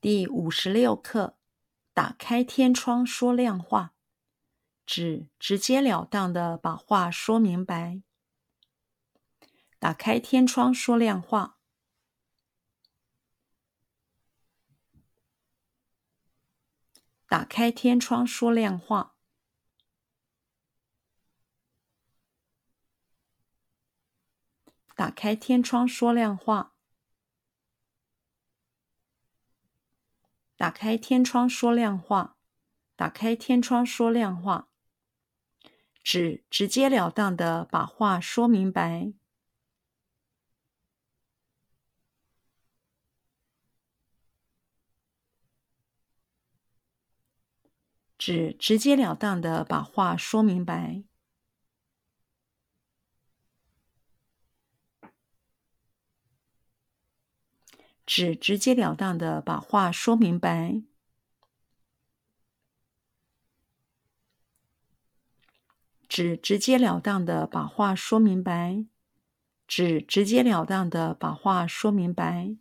第五十六课：打开天窗说亮话，指直截了当的把话说明白。打开天窗说亮话，打开天窗说亮话。打开天窗说亮话。打开天窗说亮话。打开天窗说亮话，指直截了当的把话说明白。指直截了当的把话说明白。只直截了当的把话说明白。只直截了当的把话说明白。只直截了当的把话说明白。